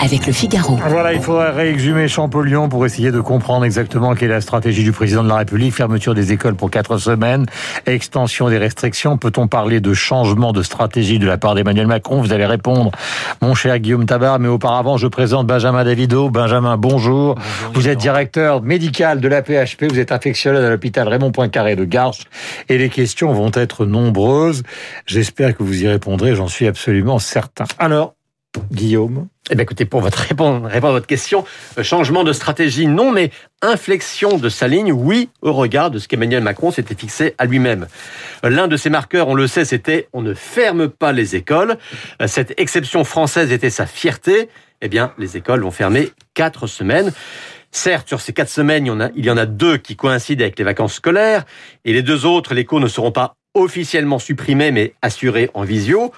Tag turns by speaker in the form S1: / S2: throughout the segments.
S1: avec le Figaro.
S2: Voilà, il faudrait réexhumer Champollion pour essayer de comprendre exactement quelle est la stratégie du président de la République. Fermeture des écoles pour quatre semaines, extension des restrictions. Peut-on parler de changement de stratégie de la part d'Emmanuel Macron? Vous allez répondre, mon cher Guillaume Tabar. Mais auparavant, je présente Benjamin Davido. Benjamin, bonjour. vous êtes directeur médical de la PHP. Vous êtes infectiologue à l'hôpital Raymond Poincaré de Garches. Et les questions vont être nombreuses. J'espère que vous y répondrez. J'en suis absolument certain. Alors, Guillaume
S3: eh bien, écoutez, pour répondre à votre question, euh, changement de stratégie, non, mais inflexion de sa ligne, oui, au regard de ce qu'Emmanuel Macron s'était fixé à lui-même. Euh, l'un de ses marqueurs, on le sait, c'était on ne ferme pas les écoles. Euh, cette exception française était sa fierté. Eh bien, les écoles vont fermer quatre semaines. Certes, sur ces quatre semaines, il y en a, il y en a deux qui coïncident avec les vacances scolaires, et les deux autres, les cours ne seront pas officiellement supprimés, mais assurés en visio.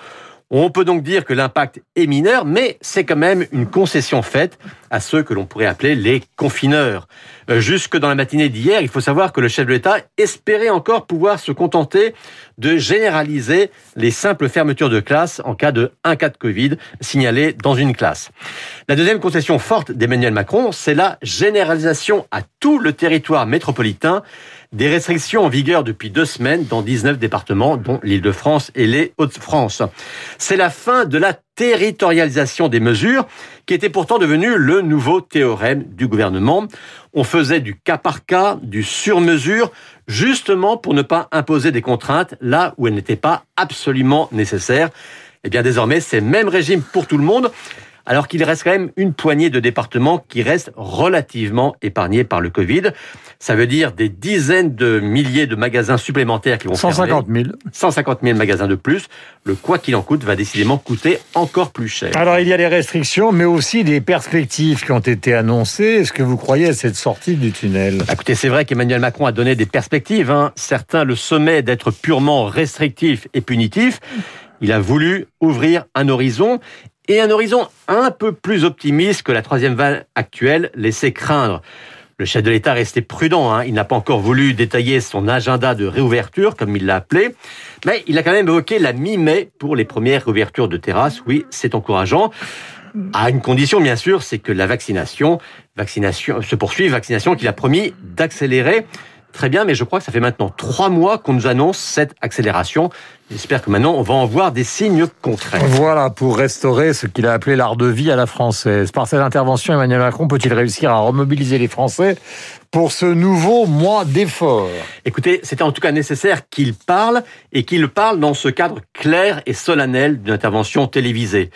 S3: On peut donc dire que l'impact est mineur, mais c'est quand même une concession faite à ceux que l'on pourrait appeler les confineurs. Euh, jusque dans la matinée d'hier, il faut savoir que le chef de l'État espérait encore pouvoir se contenter de généraliser les simples fermetures de classe en cas de cas de Covid signalé dans une classe. La deuxième concession forte d'Emmanuel Macron, c'est la généralisation à tout le territoire métropolitain des restrictions en vigueur depuis deux semaines dans 19 départements, dont l'Île-de-France et les Hauts-de-France. C'est la fin de la territorialisation des mesures, qui était pourtant devenue le nouveau théorème du gouvernement. On faisait du cas par cas, du sur-mesure, justement pour ne pas imposer des contraintes là où elles n'étaient pas absolument nécessaires. Eh bien, désormais, c'est même régime pour tout le monde alors qu'il reste quand même une poignée de départements qui restent relativement épargnés par le Covid. Ça veut dire des dizaines de milliers de magasins supplémentaires qui vont
S2: 150 000.
S3: 150 000 magasins de plus. Le quoi qu'il en coûte va décidément coûter encore plus cher.
S2: Alors il y a des restrictions, mais aussi des perspectives qui ont été annoncées. Est-ce que vous croyez à cette sortie du tunnel?
S3: Bah, Écoutez, c'est vrai qu'Emmanuel Macron a donné des perspectives. Hein. Certains le sommet d'être purement restrictif et punitif. Il a voulu ouvrir un horizon et un horizon un peu plus optimiste que la troisième vague actuelle laissait craindre. Le chef de l'État restait prudent, hein. il n'a pas encore voulu détailler son agenda de réouverture, comme il l'a appelé, mais il a quand même évoqué la mi-mai pour les premières réouvertures de terrasses. Oui, c'est encourageant. À une condition, bien sûr, c'est que la vaccination, vaccination se poursuive, vaccination qu'il a promis d'accélérer. Très bien, mais je crois que ça fait maintenant trois mois qu'on nous annonce cette accélération. J'espère que maintenant, on va en voir des signes concrets.
S2: Voilà, pour restaurer ce qu'il a appelé l'art de vie à la française. Par cette intervention, Emmanuel Macron peut-il réussir à remobiliser les Français pour ce nouveau mois d'effort?
S3: Écoutez, c'était en tout cas nécessaire qu'il parle et qu'il parle dans ce cadre clair et solennel d'une intervention télévisée.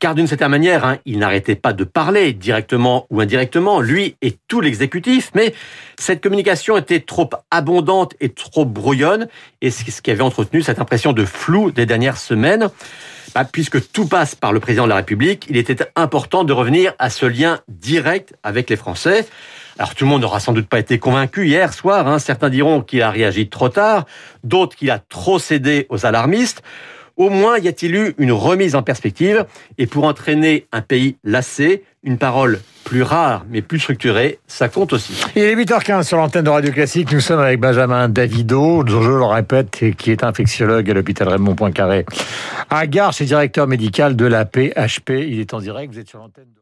S3: Car d'une certaine manière, hein, il n'arrêtait pas de parler directement ou indirectement, lui et tout l'exécutif, mais cette communication était trop abondante et trop brouillonne et c'est ce qui avait entretenu cette impression de flou des dernières semaines. Bah, puisque tout passe par le président de la République, il était important de revenir à ce lien direct avec les Français. Alors tout le monde n'aura sans doute pas été convaincu hier soir. Hein. Certains diront qu'il a réagi trop tard, d'autres qu'il a trop cédé aux alarmistes. Au moins y a-t-il eu une remise en perspective et pour entraîner un pays lassé, une parole plus rare mais plus structurée, ça compte aussi.
S2: Il est 8h15 sur l'antenne de Radio Classique. Nous sommes avec Benjamin Davido, je le répète, qui est infectiologue à l'hôpital Raymond Poincaré à Gare, c'est directeur médical de la PHP. Il est en direct, vous êtes sur l'antenne de...